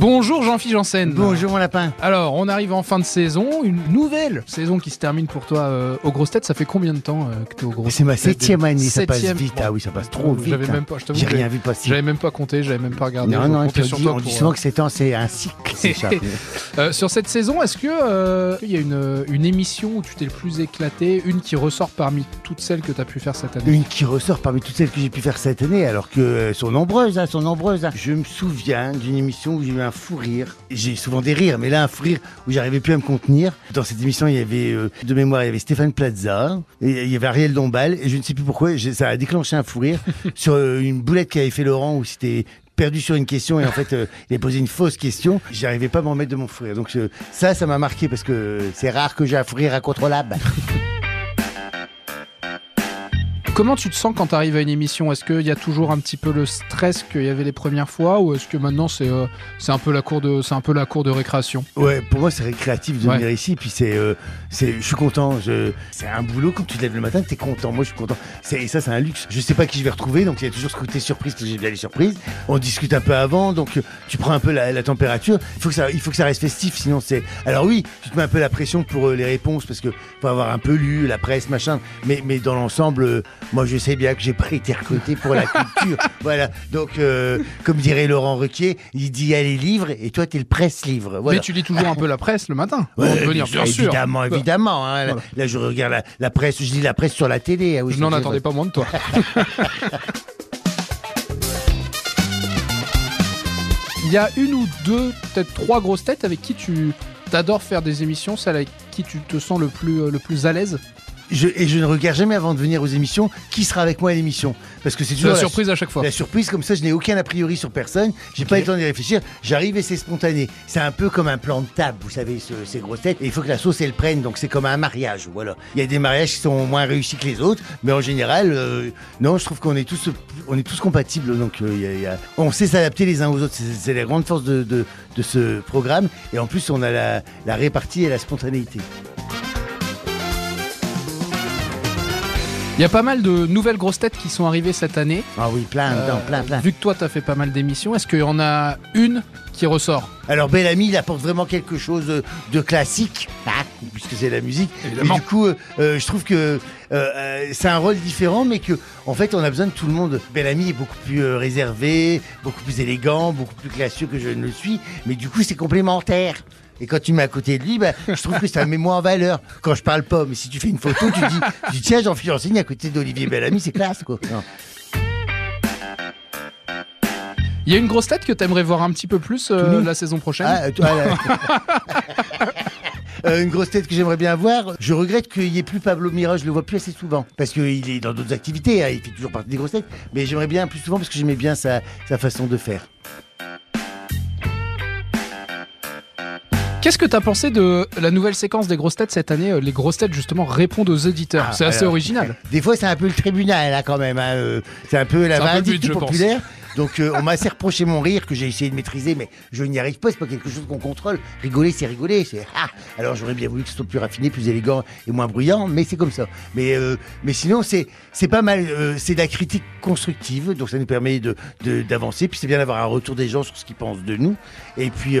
Bonjour Jean-Philippe Janssen. Bonjour mon lapin. Alors, on arrive en fin de saison, une nouvelle saison qui se termine pour toi euh, aux grosses têtes. Ça fait combien de temps euh, que tu es aux grosses C'est ma têtes septième année, ça passe Septième. vite. Ah oui, ça passe trop vite. J'avais hein. même pas, je J'ai rien vu passer. J'avais même pas compté, j'avais même pas regardé. Non, non, dis, toi on dit souvent euh, que c'est un, c'est un cycle. euh, sur cette saison, est-ce que euh, il y a une, une émission où tu t'es le plus éclaté, une qui ressort parmi toutes celles que tu as pu faire cette année? Une qui ressort parmi toutes celles que j'ai pu faire cette année, alors que euh, sont nombreuses, hein, sont nombreuses. hein. Je me souviens d'une émission où j'ai eu un fou rire. J'ai souvent des rires, mais là un fou rire où j'arrivais plus à me contenir. Dans cette émission, il y avait euh, de mémoire, il y avait Stéphane Plaza, et il y avait Ariel Dombal, et je ne sais plus pourquoi, j'ai- ça a déclenché un fou rire sur euh, une boulette qu'avait fait Laurent où c'était perdu sur une question et en fait euh, il a posé une fausse question. J'arrivais pas à m'en remettre de mon fou rire donc ça ça m'a marqué parce que c'est rare que j'ai un fou rire incontrôlable Comment tu te sens quand tu arrives à une émission? Est-ce qu'il y a toujours un petit peu le stress qu'il y avait les premières fois ou est-ce que maintenant c'est euh, c'est un peu la cour de c'est un peu la cour de récréation? Ouais, pour moi c'est récréatif de Ouais. venir ici, puis c'est, euh, c'est, je suis content. Je, c'est un boulot quand tu te lèves le matin, t'es content. Moi je suis content. C'est, et ça c'est un luxe. Je sais pas qui je vais retrouver, donc il y a toujours ce côté surprise que j'ai bien les surprises. On discute un peu avant, donc euh, tu prends un peu la, la température. Il faut que ça, il faut que ça reste festif, sinon c'est. Alors oui, tu te mets un peu la pression pour euh, les réponses parce que faut avoir un peu lu la presse, machin. Mais, mais dans l'ensemble, moi je sais bien que j'ai pas été recruté pour la culture. voilà. Donc euh, comme dirait Laurent Requier, il dit il y a les livres et toi t'es le presse-livre. Voilà. Mais tu lis toujours un peu la presse le matin Ouais, venir, bien sûr. Évidemment, évidemment. hein. Là- Voilà. Là, je regarde la, la presse, je lis la presse sur la télé. ah oui, Je n'en attendais pas moins de toi. Il y a une ou deux, peut-être trois grosses têtes avec qui tu t'adores faire des émissions, celle avec qui tu te sens le plus, euh, le plus à l'aise? Je- et je ne regarde jamais avant de venir aux émissions qui sera avec moi à l'émission. Parce que c'est toujours la la surprise à chaque fois. La surprise, comme ça, je n'ai aucun a priori sur personne. J'ai pas eu le temps d'y réfléchir. J'arrive et c'est spontané. C'est un peu comme un plan de table, vous savez, ce- ces grosses têtes. Et il faut que la sauce, elle prenne. Donc c'est comme un mariage. Voilà. Il y a des mariages qui sont moins réussis que les autres. Mais en général, euh, non, je trouve qu'on est tous, on est tous compatibles. Donc euh, il y a- il y a- on sait s'adapter les uns aux autres. C'est c'est la grande force de, de- de ce programme. Et en plus, on a la, la répartie et la spontanéité. Il y a pas mal de nouvelles grosses têtes qui sont arrivées cette année. Ah oui, plein, Euh, dedans, plein, plein. Vu que toi, tu as fait pas mal d'émissions, est-ce qu'il y en a une qui ressort? Alors Bellamy, il apporte vraiment quelque chose de classique, ah, puisque c'est la musique. Évidemment. Mais du coup, euh, euh, je trouve que euh, c'est un rôle différent, mais que en fait, on a besoin de tout le monde. Bellamy est beaucoup plus réservé, beaucoup plus élégant, beaucoup plus classieux que je ne le suis, mais du coup, c'est complémentaire. Et quand tu mets à côté de lui, bah, je trouve que ça me met moins en valeur. Quand je parle pas, mais si tu fais une photo, tu dis, tu dis tiens, Jean-Philippe Janssine à côté d'Olivier Bellamy, c'est classe, quoi. Non. Il y a une grosse tête que tu aimerais voir un petit peu plus euh, la saison prochaine Ah, toi, là. Euh, une grosse tête que j'aimerais bien voir. Je regrette qu'il n'y ait plus Pablo Mira, je le vois plus assez souvent. Parce qu'il est dans d'autres activités, hein, il fait toujours partie des grosses têtes. Mais j'aimerais bien plus souvent parce que j'aimais bien sa, sa façon de faire. Qu'est-ce que tu as pensé de la nouvelle séquence des grosses têtes cette année euh, Les grosses têtes, justement, répondent aux auditeurs. Ah, c'est assez alors. original. Des fois, c'est un peu le tribunal, là, quand même. hein, euh, C'est un peu la je pense. Donc, euh, on m'a assez reproché mon rire que j'ai essayé de maîtriser, mais je n'y arrive pas. C'est pas quelque chose qu'on contrôle. Rigoler, c'est rigoler. C'est ah. Alors, j'aurais bien voulu que ce soit plus raffiné, plus élégant et moins bruyant, mais c'est comme ça. Mais, euh, sinon, c'est pas mal. euh, c'est de la critique constructive, donc ça nous permet d'avancer. Puis c'est bien d'avoir un retour des gens sur ce qu'ils pensent de nous. Et puis,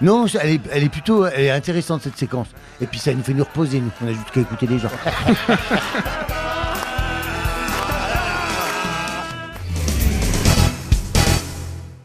non, elle est, plutôt, intéressante cette séquence. Et puis ça nous fait nous reposer. Nous, on a juste qu'à écouter les gens.